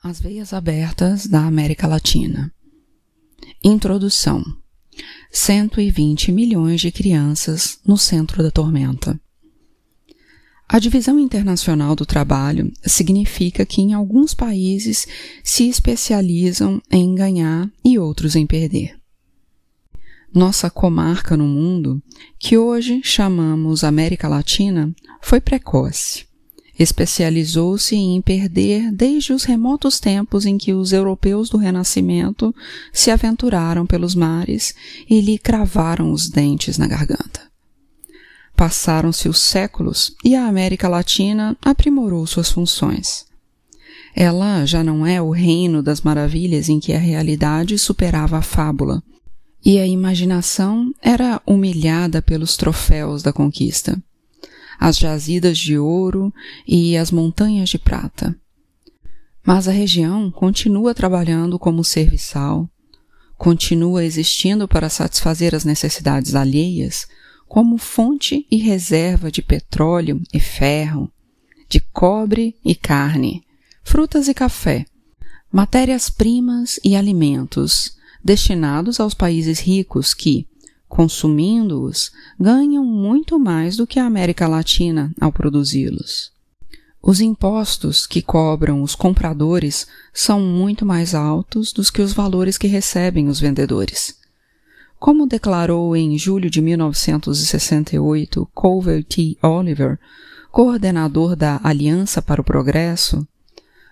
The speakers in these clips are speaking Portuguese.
As veias abertas da América Latina. Introdução: 120 milhões de crianças no centro da tormenta. A divisão internacional do trabalho significa que em alguns países se especializam em ganhar e outros em perder. Nossa comarca no mundo, que hoje chamamos América Latina, foi precoce Especializou-se em perder desde os remotos tempos em que os europeus do Renascimento se aventuraram pelos mares e lhe cravaram os dentes na garganta. Passaram-se os séculos e a América Latina aprimorou suas funções. Ela já não é o reino das maravilhas em que a realidade superava a fábula, e a imaginação era humilhada pelos troféus da conquista as jazidas de ouro e as montanhas de prata. Mas a região continua trabalhando como serviçal, continua existindo para satisfazer as necessidades alheias como fonte e reserva de petróleo e ferro, de cobre e carne, frutas e café, matérias-primas e alimentos destinados aos países ricos que, consumindo-os, ganham muito mais do que a América Latina ao produzi-los. Os impostos que cobram os compradores são muito mais altos dos que os valores que recebem os vendedores. Como declarou em julho de 1968 Culver T. Oliver, coordenador da Aliança para o Progresso,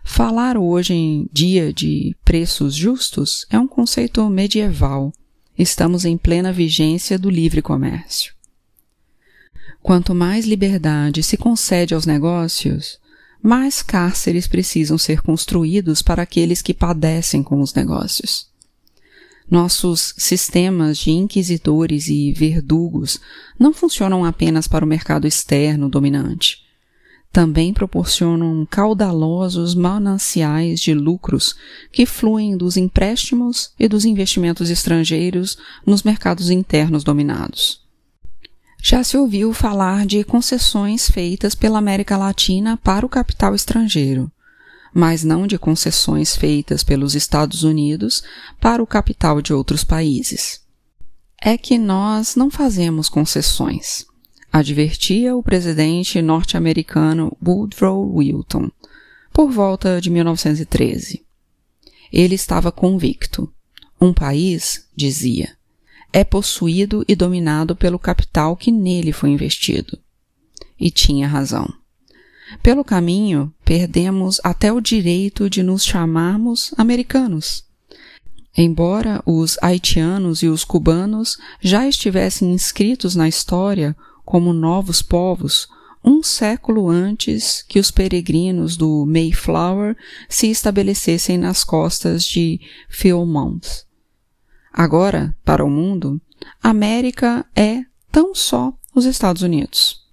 falar hoje em dia de preços justos é um conceito medieval estamos em plena vigência do livre comércio. Quanto mais liberdade se concede aos negócios, mais cárceres precisam ser construídos para aqueles que padecem com os negócios. Nossos sistemas de inquisidores e verdugos não funcionam apenas para o mercado externo dominante também proporcionam caudalosos mananciais de lucros que fluem dos empréstimos e dos investimentos estrangeiros nos mercados internos dominados. Já se ouviu falar de concessões feitas pela América Latina para o capital estrangeiro, mas não de concessões feitas pelos Estados Unidos para o capital de outros países. É que nós não fazemos concessões advertia o presidente norte-americano Woodrow Wilson, por volta de 1913. Ele estava convicto. Um país, dizia, é possuído e dominado pelo capital que nele foi investido. E tinha razão. Pelo caminho, perdemos até o direito de nos chamarmos americanos. Embora os haitianos e os cubanos já estivessem inscritos na história como novos povos um século antes que os peregrinos do Mayflower se estabelecessem nas costas de Philmont. Agora, para o mundo, América é tão só os Estados Unidos.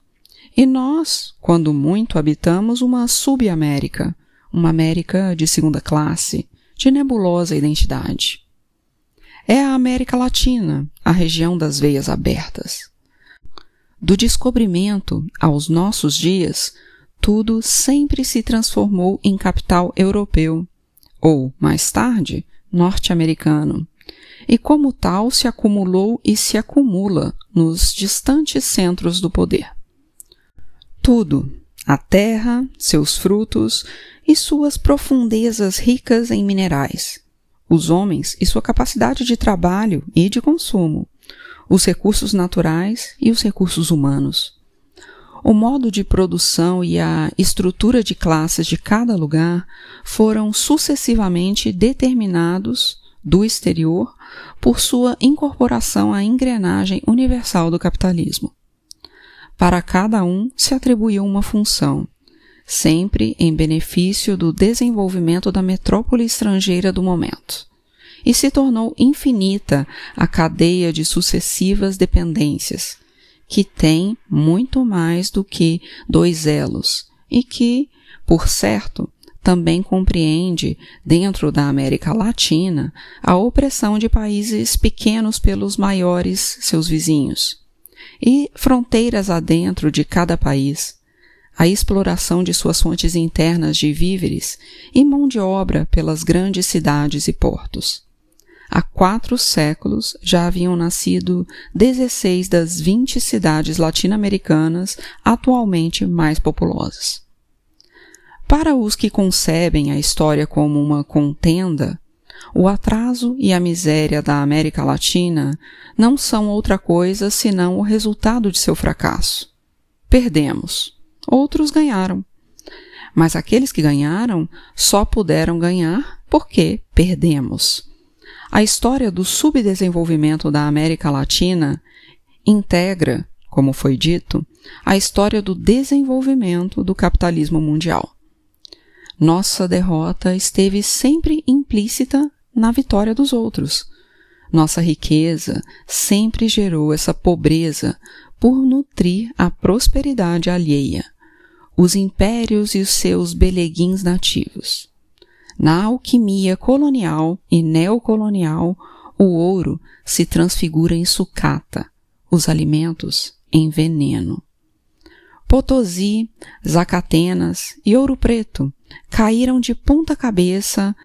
E nós, quando muito, habitamos uma subamérica, uma América de segunda classe, de nebulosa identidade. É a América Latina, a região das veias abertas. Do descobrimento aos nossos dias, tudo sempre se transformou em capital europeu, ou, mais tarde, norte-americano, e como tal se acumulou e se acumula nos distantes centros do poder. Tudo, a terra, seus frutos e suas profundezas ricas em minerais, os homens e sua capacidade de trabalho e de consumo, os recursos naturais e os recursos humanos. O modo de produção e a estrutura de classes de cada lugar foram sucessivamente determinados do exterior por sua incorporação à engrenagem universal do capitalismo. Para cada um se atribuiu uma função, sempre em benefício do desenvolvimento da metrópole estrangeira do momento e se tornou infinita a cadeia de sucessivas dependências, que tem muito mais do que dois elos e que, por certo, também compreende, dentro da América Latina, a opressão de países pequenos pelos maiores seus vizinhos, e fronteiras adentro de cada país, a exploração de suas fontes internas de víveres e mão de obra pelas grandes cidades e portos. Há quatro séculos já haviam nascido 16 das 20 cidades latino-americanas atualmente mais populosas. Para os que concebem a história como uma contenda, o atraso e a miséria da América Latina não são outra coisa senão o resultado de seu fracasso. Perdemos. Outros ganharam. Mas aqueles que ganharam só puderam ganhar porque perdemos. A história do subdesenvolvimento da América Latina integra, como foi dito, a história do desenvolvimento do capitalismo mundial. Nossa derrota esteve sempre implícita na vitória dos outros. Nossa riqueza sempre gerou essa pobreza por nutrir a prosperidade alheia, os impérios e os seus beleguins nativos. Na alquimia colonial e neocolonial, o ouro se transfigura em sucata, os alimentos em veneno. Potosí, Zacatenas e Ouro Preto caíram de ponta cabeça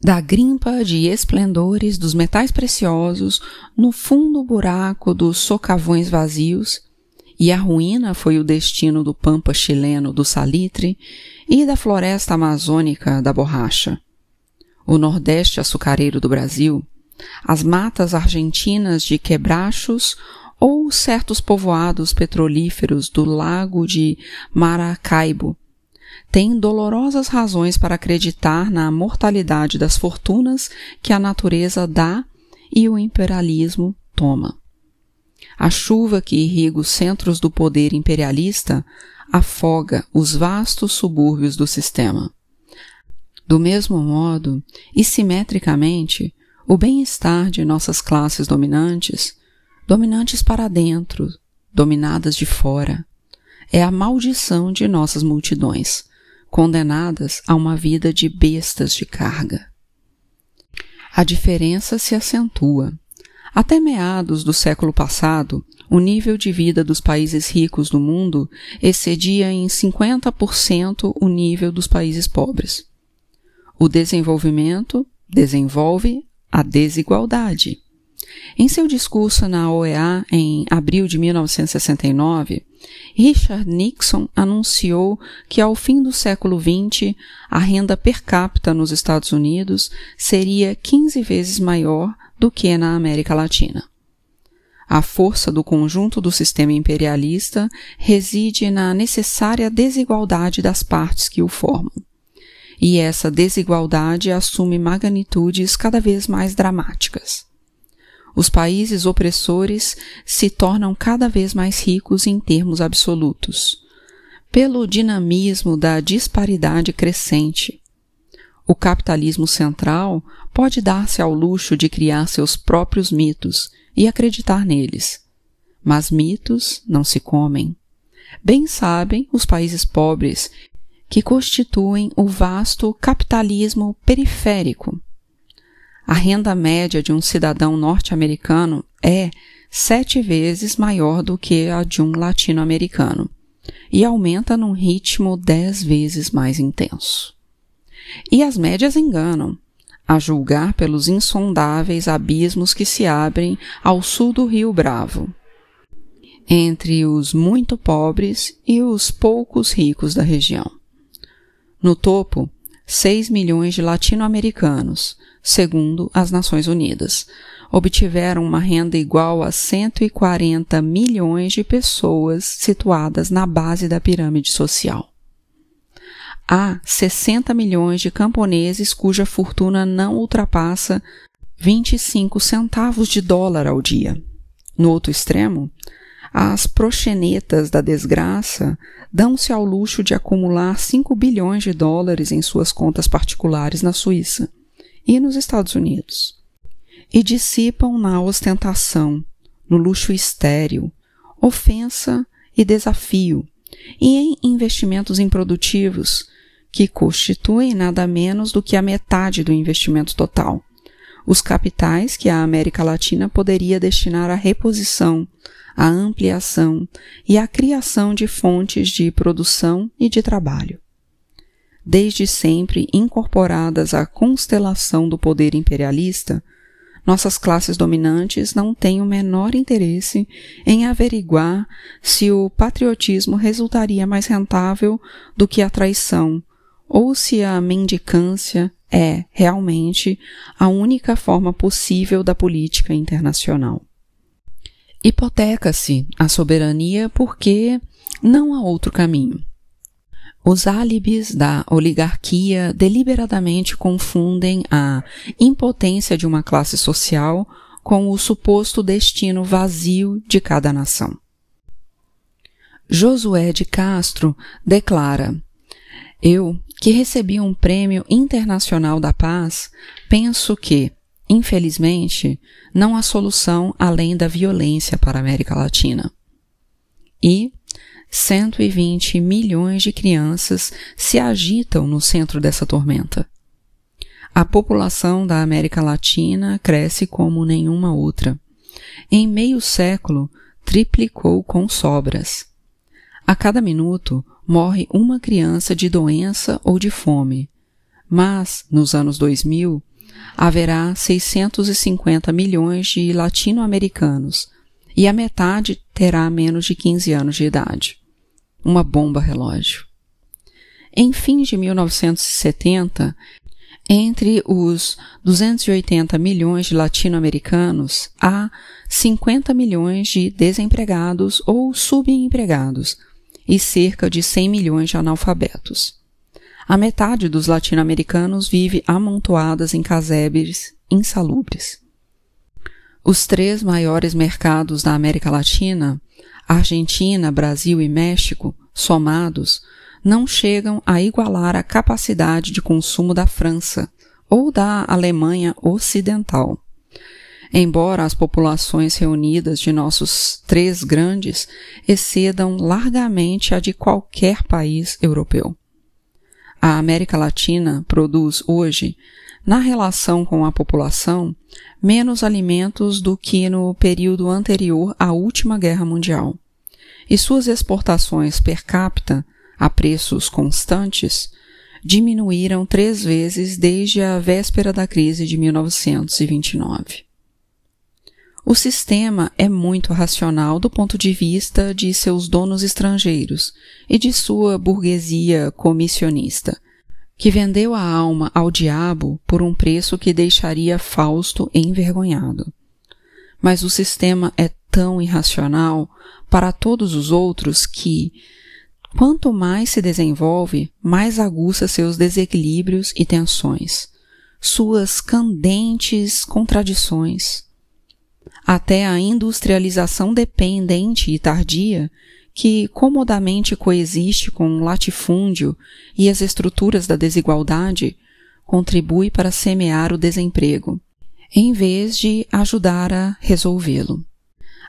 da grimpa de esplendores dos metais preciosos no fundo buraco dos socavões vazios, e a ruína foi o destino do pampa chileno do salitre e da floresta amazônica da borracha. O nordeste açucareiro do Brasil, as matas argentinas de quebrachos ou certos povoados petrolíferos do lago de Maracaibo têm dolorosas razões para acreditar na mortalidade das fortunas que a natureza dá e o imperialismo toma. A chuva que irriga os centros do poder imperialista afoga os vastos subúrbios do sistema. Do mesmo modo, e simetricamente, o bem-estar de nossas classes dominantes, dominantes para dentro, dominadas de fora, é a maldição de nossas multidões, condenadas a uma vida de bestas de carga. A diferença se acentua. Até meados do século passado, o nível de vida dos países ricos do mundo excedia em 50% o nível dos países pobres. O desenvolvimento desenvolve a desigualdade. Em seu discurso na OEA em abril de 1969, Richard Nixon anunciou que ao fim do século XX a renda per capita nos Estados Unidos seria 15 vezes maior do que na América Latina. A força do conjunto do sistema imperialista reside na necessária desigualdade das partes que o formam. E essa desigualdade assume magnitudes cada vez mais dramáticas. Os países opressores se tornam cada vez mais ricos em termos absolutos, pelo dinamismo da disparidade crescente. O capitalismo central pode dar-se ao luxo de criar seus próprios mitos e acreditar neles. Mas mitos não se comem. Bem sabem os países pobres que constituem o vasto capitalismo periférico a renda média de um cidadão norte-americano é sete vezes maior do que a de um latino-americano e aumenta num ritmo dez vezes mais intenso. E as médias enganam, a julgar pelos insondáveis abismos que se abrem ao sul do Rio Bravo, entre os muito pobres e os poucos ricos da região. No topo, 6 milhões de latino-americanos, segundo as Nações Unidas, obtiveram uma renda igual a 140 milhões de pessoas situadas na base da pirâmide social. Há 60 milhões de camponeses cuja fortuna não ultrapassa 25 centavos de dólar ao dia. No outro extremo, as proxenetas da desgraça dão-se ao luxo de acumular 5 bilhões de dólares em suas contas particulares na Suíça e nos Estados Unidos. E dissipam na ostentação, no luxo estéril, ofensa e desafio, e em investimentos improdutivos, que constituem nada menos do que a metade do investimento total. Os capitais que a América Latina poderia destinar à reposição, a ampliação e a criação de fontes de produção e de trabalho. Desde sempre incorporadas à constelação do poder imperialista, nossas classes dominantes não têm o menor interesse em averiguar se o patriotismo resultaria mais rentável do que a traição, ou se a mendicância é, realmente, a única forma possível da política internacional. Hipoteca-se a soberania porque não há outro caminho. Os álibis da oligarquia deliberadamente confundem a impotência de uma classe social com o suposto destino vazio de cada nação. Josué de Castro declara: Eu, que recebi um prêmio internacional da paz, penso que, infelizmente, não há solução além da violência para a América Latina. E, 120 milhões de crianças se agitam no centro dessa tormenta. A população da América Latina cresce como nenhuma outra. Em meio século, triplicou com sobras. A cada minuto morre uma criança de doença ou de fome. Mas, nos anos 2000, haverá 650 milhões de latino-americanos e a metade terá menos de 15 anos de idade uma bomba relógio. Em fins de 1970, entre os 280 milhões de latino-americanos, há 50 milhões de desempregados ou subempregados e cerca de 100 milhões de analfabetos. A metade dos latino-americanos vive amontoadas em casebres insalubres. Os três maiores mercados da América Latina Argentina, Brasil e México, somados, não chegam a igualar a capacidade de consumo da França ou da Alemanha Ocidental. Embora as populações reunidas de nossos três grandes excedam largamente a de qualquer país europeu. A América Latina produz hoje, na relação com a população, menos alimentos do que no período anterior à última guerra mundial. E suas exportações per capita, a preços constantes, diminuíram três vezes desde a véspera da crise de 1929. O sistema é muito racional do ponto de vista de seus donos estrangeiros e de sua burguesia comissionista, que vendeu a alma ao diabo por um preço que deixaria Fausto envergonhado. Mas o sistema é tão irracional para todos os outros que, quanto mais se desenvolve, mais aguça seus desequilíbrios e tensões, suas candentes contradições. Até a industrialização dependente e tardia que comodamente coexiste com o latifúndio e as estruturas da desigualdade, contribui para semear o desemprego, em vez de ajudar a resolvê-lo.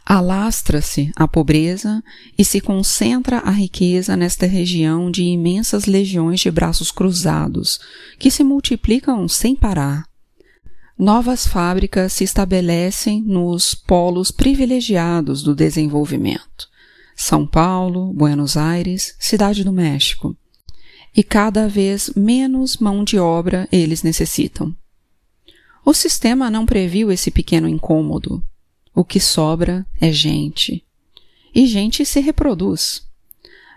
Alastra-se a pobreza e se concentra a riqueza nesta região de imensas legiões de braços cruzados, que se multiplicam sem parar. Novas fábricas se estabelecem nos polos privilegiados do desenvolvimento são Paulo, Buenos Aires, Cidade do México. E cada vez menos mão de obra eles necessitam. O sistema não previu esse pequeno incômodo. O que sobra é gente. E gente se reproduz.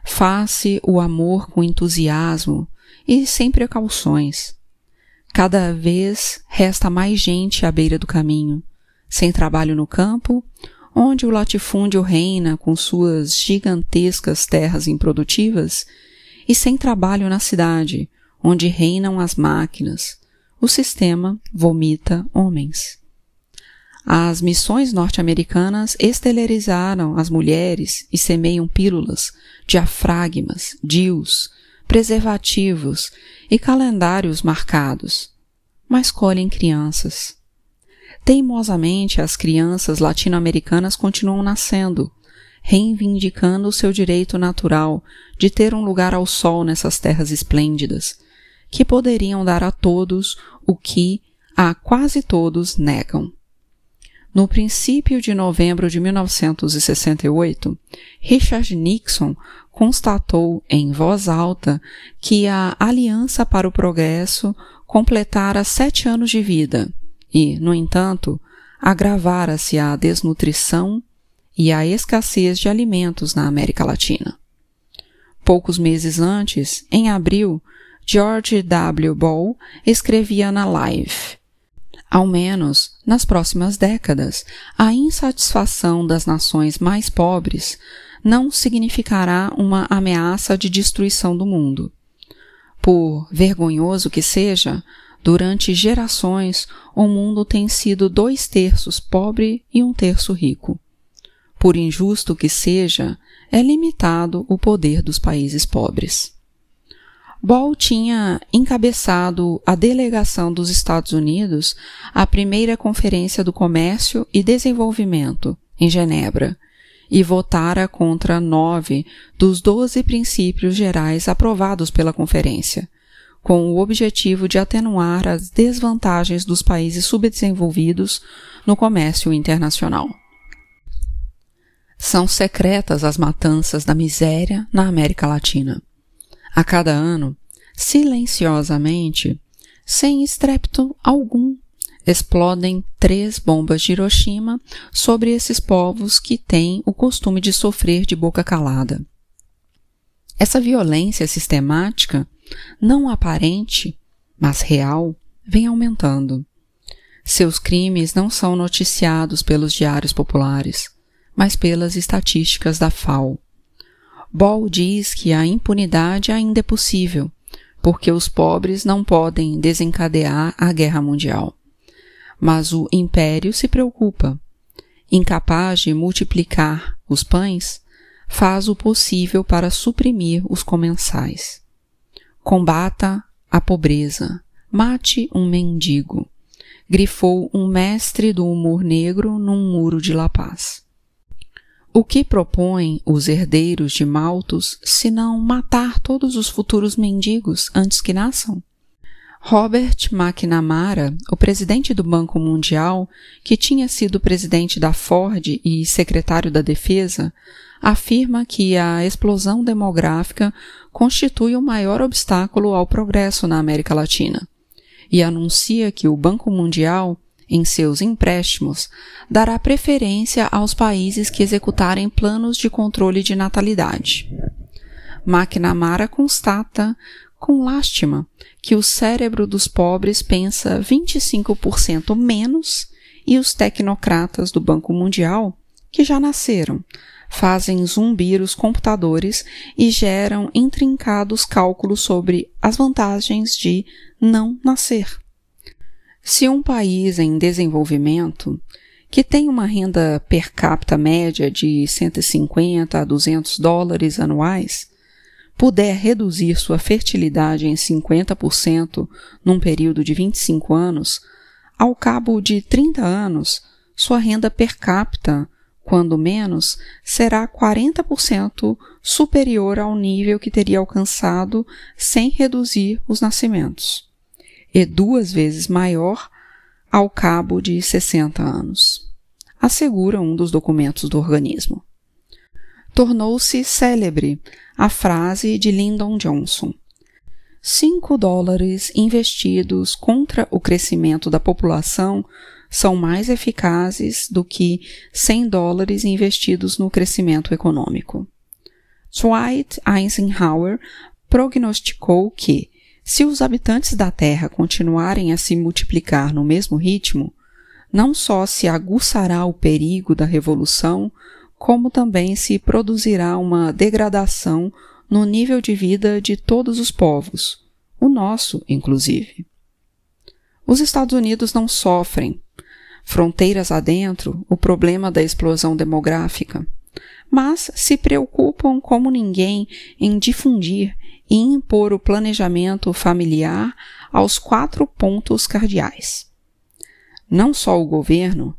Faz-se o amor com entusiasmo e sem precauções. Cada vez resta mais gente à beira do caminho, sem trabalho no campo onde o latifúndio reina com suas gigantescas terras improdutivas, e sem trabalho na cidade, onde reinam as máquinas, o sistema vomita homens. As missões norte-americanas estelerizaram as mulheres e semeiam pílulas, diafragmas, DIUs, preservativos e calendários marcados, mas colhem crianças Teimosamente, as crianças latino-americanas continuam nascendo, reivindicando o seu direito natural de ter um lugar ao sol nessas terras esplêndidas, que poderiam dar a todos o que a quase todos negam. no princípio de novembro de 1968, Richard Nixon constatou em voz alta que a Aliança para o Progresso completara sete anos de vida e, no entanto, agravara-se a desnutrição e a escassez de alimentos na América Latina. Poucos meses antes, em abril, George W. Ball escrevia na Live: Ao menos nas próximas décadas, a insatisfação das nações mais pobres não significará uma ameaça de destruição do mundo. Por vergonhoso que seja, durante gerações o mundo tem sido dois terços pobre e um terço rico. Por injusto que seja, é limitado o poder dos países pobres. Ball tinha encabeçado a delegação dos Estados Unidos à primeira Conferência do Comércio e Desenvolvimento, em Genebra, e votara contra nove dos doze princípios gerais aprovados pela Conferência, com o objetivo de atenuar as desvantagens dos países subdesenvolvidos no comércio internacional. São secretas as matanças da miséria na América Latina. A cada ano, silenciosamente, sem estrépito algum, explodem três bombas de Hiroshima sobre esses povos que têm o costume de sofrer de boca calada. Essa violência sistemática, não aparente, mas real, vem aumentando. Seus crimes não são noticiados pelos diários populares mas pelas estatísticas da FAO. Ball diz que a impunidade ainda é possível, porque os pobres não podem desencadear a guerra mundial. Mas o império se preocupa. Incapaz de multiplicar os pães, faz o possível para suprimir os comensais. Combata a pobreza, mate um mendigo, grifou um mestre do humor negro num muro de La Paz. O que propõem os herdeiros de Malthus senão matar todos os futuros mendigos antes que nasçam? Robert McNamara, o presidente do Banco Mundial, que tinha sido presidente da Ford e secretário da Defesa, afirma que a explosão demográfica constitui o maior obstáculo ao progresso na América Latina e anuncia que o Banco Mundial em seus empréstimos, dará preferência aos países que executarem planos de controle de natalidade. McNamara constata, com lástima, que o cérebro dos pobres pensa 25% menos e os tecnocratas do Banco Mundial, que já nasceram, fazem zumbir os computadores e geram intrincados cálculos sobre as vantagens de não nascer. Se um país em desenvolvimento, que tem uma renda per capita média de 150 a 200 dólares anuais, puder reduzir sua fertilidade em 50% num período de 25 anos, ao cabo de 30 anos, sua renda per capita, quando menos, será 40% superior ao nível que teria alcançado sem reduzir os nascimentos e duas vezes maior ao cabo de 60 anos, assegura um dos documentos do organismo. Tornou-se célebre a frase de Lyndon Johnson: cinco dólares investidos contra o crescimento da população são mais eficazes do que 100 dólares investidos no crescimento econômico. Dwight Eisenhower prognosticou que se os habitantes da Terra continuarem a se multiplicar no mesmo ritmo, não só se aguçará o perigo da revolução, como também se produzirá uma degradação no nível de vida de todos os povos, o nosso, inclusive. Os Estados Unidos não sofrem, fronteiras adentro, o problema da explosão demográfica, mas se preocupam como ninguém em difundir e impor o planejamento familiar aos quatro pontos cardeais. Não só o governo,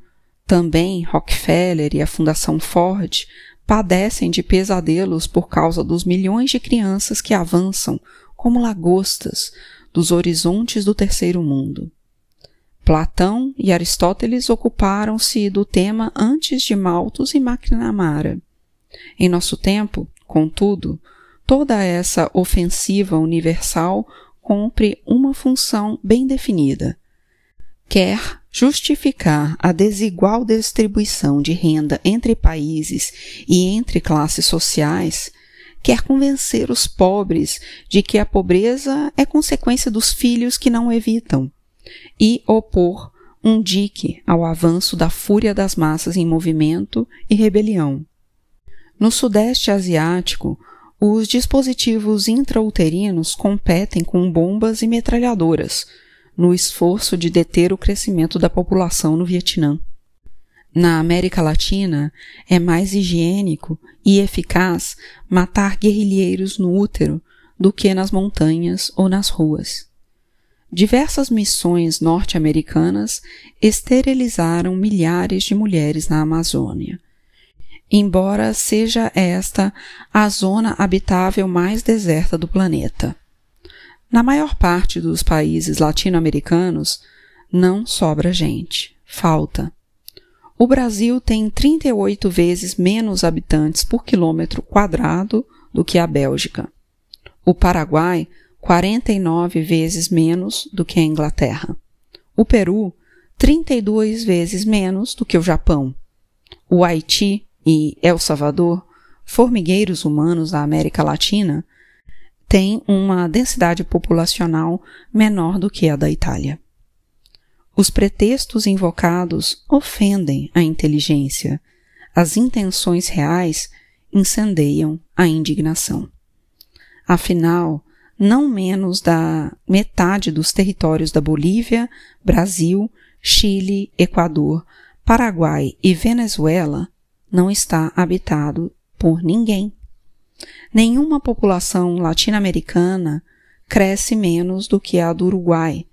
também Rockefeller e a Fundação Ford padecem de pesadelos por causa dos milhões de crianças que avançam como lagostas dos horizontes do terceiro mundo. Platão e Aristóteles ocuparam-se do tema antes de Malthus e McNamara. Em nosso tempo, contudo, toda essa ofensiva universal cumpre uma função bem definida. Quer justificar a desigual distribuição de renda entre países e entre classes sociais, quer convencer os pobres de que a pobreza é consequência dos filhos que não evitam, e opor um dique ao avanço da fúria das massas em movimento e rebelião. No Sudeste Asiático, os dispositivos intrauterinos competem com bombas e metralhadoras no esforço de deter o crescimento da população no Vietnã. Na América Latina, é mais higiênico e eficaz matar guerrilheiros no útero do que nas montanhas ou nas ruas. Diversas missões norte-americanas esterilizaram milhares de mulheres na Amazônia embora seja esta a zona habitável mais deserta do planeta. Na maior parte dos países latino-americanos, não sobra gente, falta. O Brasil tem 38 vezes menos habitantes por quilômetro quadrado do que a Bélgica. O Paraguai, 49 vezes menos do que a Inglaterra. O Peru, 32 vezes menos do que o Japão. O Haiti, e El Salvador, formigueiros humanos da América Latina, têm uma densidade populacional menor do que a da Itália. Os pretextos invocados ofendem a inteligência, as intenções reais incendeiam a indignação. Afinal, não menos da metade dos territórios da Bolívia, Brasil, Chile, Equador, Paraguai e Venezuela não está habitado por ninguém. Nenhuma população latino-americana cresce menos do que a do Uruguai,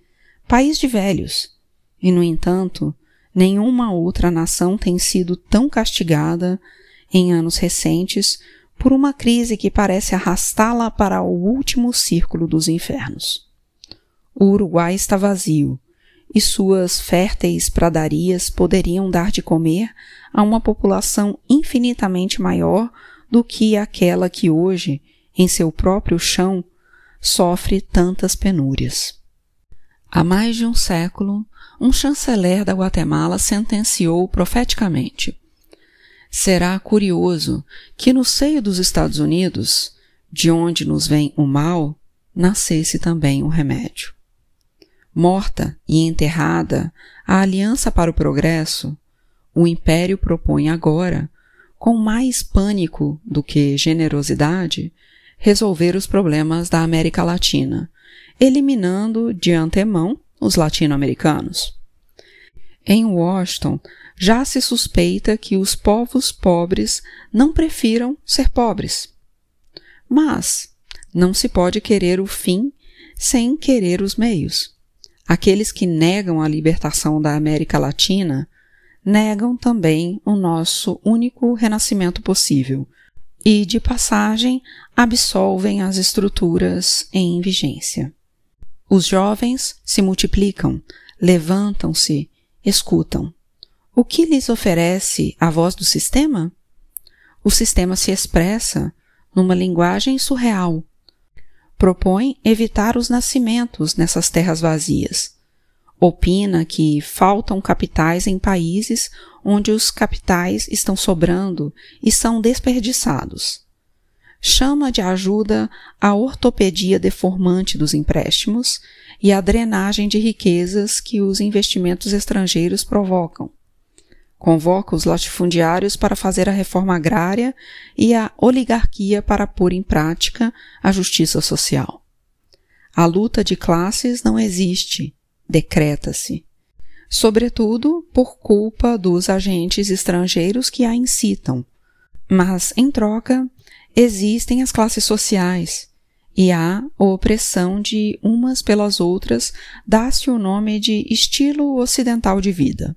país de velhos, e, no entanto, nenhuma outra nação tem sido tão castigada em anos recentes por uma crise que parece arrastá-la para o último círculo dos infernos. O Uruguai está vazio, e suas férteis pradarias poderiam dar de comer a uma população infinitamente maior do que aquela que hoje, em seu próprio chão, sofre tantas penúrias. Há mais de um século, um chanceler da Guatemala sentenciou profeticamente: Será curioso que no seio dos Estados Unidos, de onde nos vem o mal, nascesse também o remédio morta e enterrada a Aliança para o Progresso, o Império propõe agora, com mais pânico do que generosidade, resolver os problemas da América Latina, eliminando de antemão os latino-americanos. Em Washington, já se suspeita que os povos pobres não prefiram ser pobres. Mas não se pode querer o fim sem querer os meios. Aqueles que negam a libertação da América Latina negam também o nosso único renascimento possível e, de passagem, absolvem as estruturas em vigência. Os jovens se multiplicam, levantam-se, escutam. O que lhes oferece a voz do sistema? O sistema se expressa numa linguagem surreal, propõe evitar os nascimentos nessas terras vazias. Opina que faltam capitais em países onde os capitais estão sobrando e são desperdiçados. Chama de ajuda a ortopedia deformante dos empréstimos e a drenagem de riquezas que os investimentos estrangeiros provocam Convoca os latifundiários para fazer a reforma agrária e a oligarquia para pôr em prática a justiça social. A luta de classes não existe, decreta-se. Sobretudo por culpa dos agentes estrangeiros que a incitam. Mas, em troca, existem as classes sociais, e há a opressão de umas pelas outras, dá-se o nome de estilo ocidental de vida.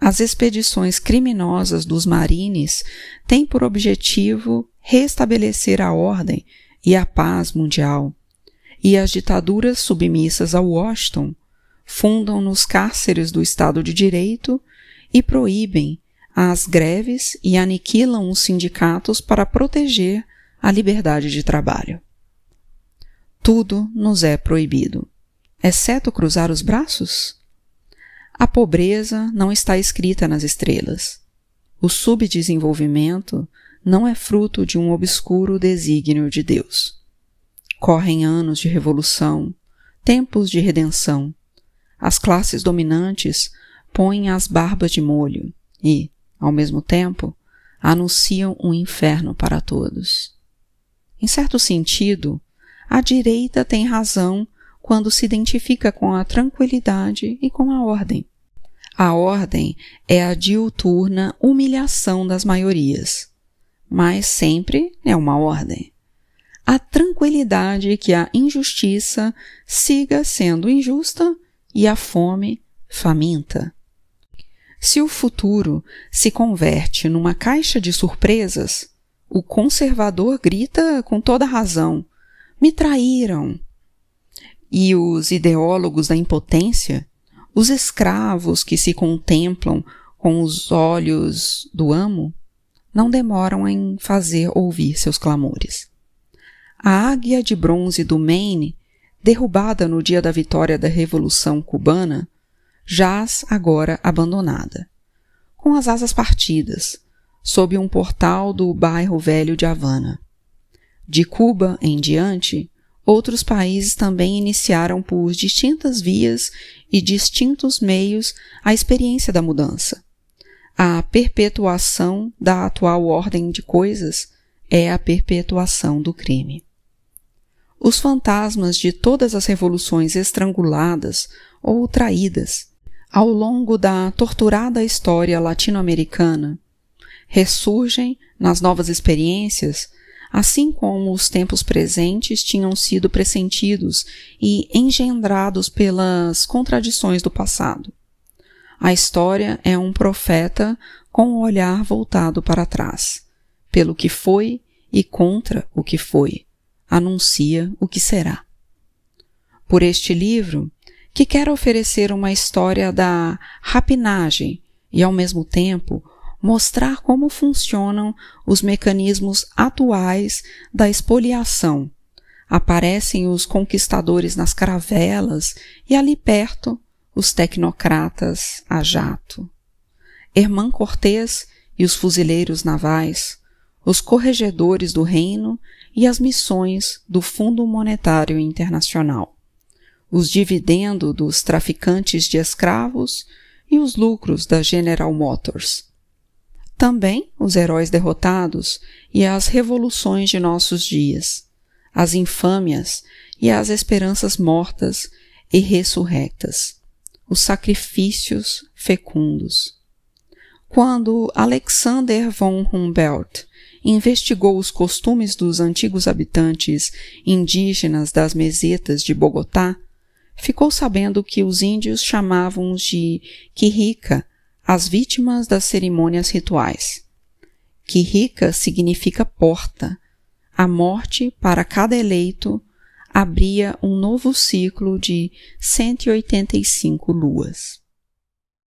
As expedições criminosas dos marines têm por objetivo restabelecer a ordem e a paz mundial, e as ditaduras submissas a Washington fundam nos cárceres do Estado de Direito e proíbem as greves e aniquilam os sindicatos para proteger a liberdade de trabalho. Tudo nos é proibido, exceto cruzar os braços? A pobreza não está escrita nas estrelas. O subdesenvolvimento não é fruto de um obscuro desígnio de Deus. Correm anos de revolução, tempos de redenção. As classes dominantes põem as barbas de molho e, ao mesmo tempo, anunciam um inferno para todos. Em certo sentido, a direita tem razão quando se identifica com a tranquilidade e com a ordem. A ordem é a diuturna humilhação das maiorias, mas sempre é uma ordem. A tranquilidade que a injustiça siga sendo injusta e a fome faminta. Se o futuro se converte numa caixa de surpresas, o conservador grita com toda razão: me traíram. E os ideólogos da impotência, os escravos que se contemplam com os olhos do amo, não demoram em fazer ouvir seus clamores. A águia de bronze do Maine, derrubada no dia da vitória da Revolução Cubana, jaz agora abandonada, com as asas partidas, sob um portal do bairro velho de Havana. De Cuba em diante, outros países também iniciaram por distintas vias e distintos meios a experiência da mudança. A perpetuação da atual ordem de coisas é a perpetuação do crime. Os fantasmas de todas as revoluções estranguladas ou traídas ao longo da torturada história latino-americana, ressurgem nas novas experiências, assim como os tempos presentes tinham sido pressentidos e engendrados pelas contradições do passado. A história é um profeta com o olhar voltado para trás, pelo que foi e contra o que foi, anuncia o que será. Por este livro, que quer oferecer uma história da rapinagem e, ao mesmo tempo, mostrar como funcionam os mecanismos atuais da expoliação. Aparecem os conquistadores nas caravelas e ali perto os tecnocratas a jato. Herman Cortés e os fuzileiros navais, os corregedores do reino e as missões do Fundo Monetário Internacional os dividendos dos traficantes de escravos e os lucros da General Motors. Também os heróis derrotados e as revoluções de nossos dias, as infâmias e as esperanças mortas e ressurrectas, os sacrifícios fecundos. Quando Alexander von Humboldt investigou os costumes dos antigos habitantes indígenas das mesetas de Bogotá, ficou sabendo que os índios chamavam de Quirrica as vítimas das cerimônias rituais. Quirrica significa porta. A morte para cada eleito abria um novo ciclo de 185 luas.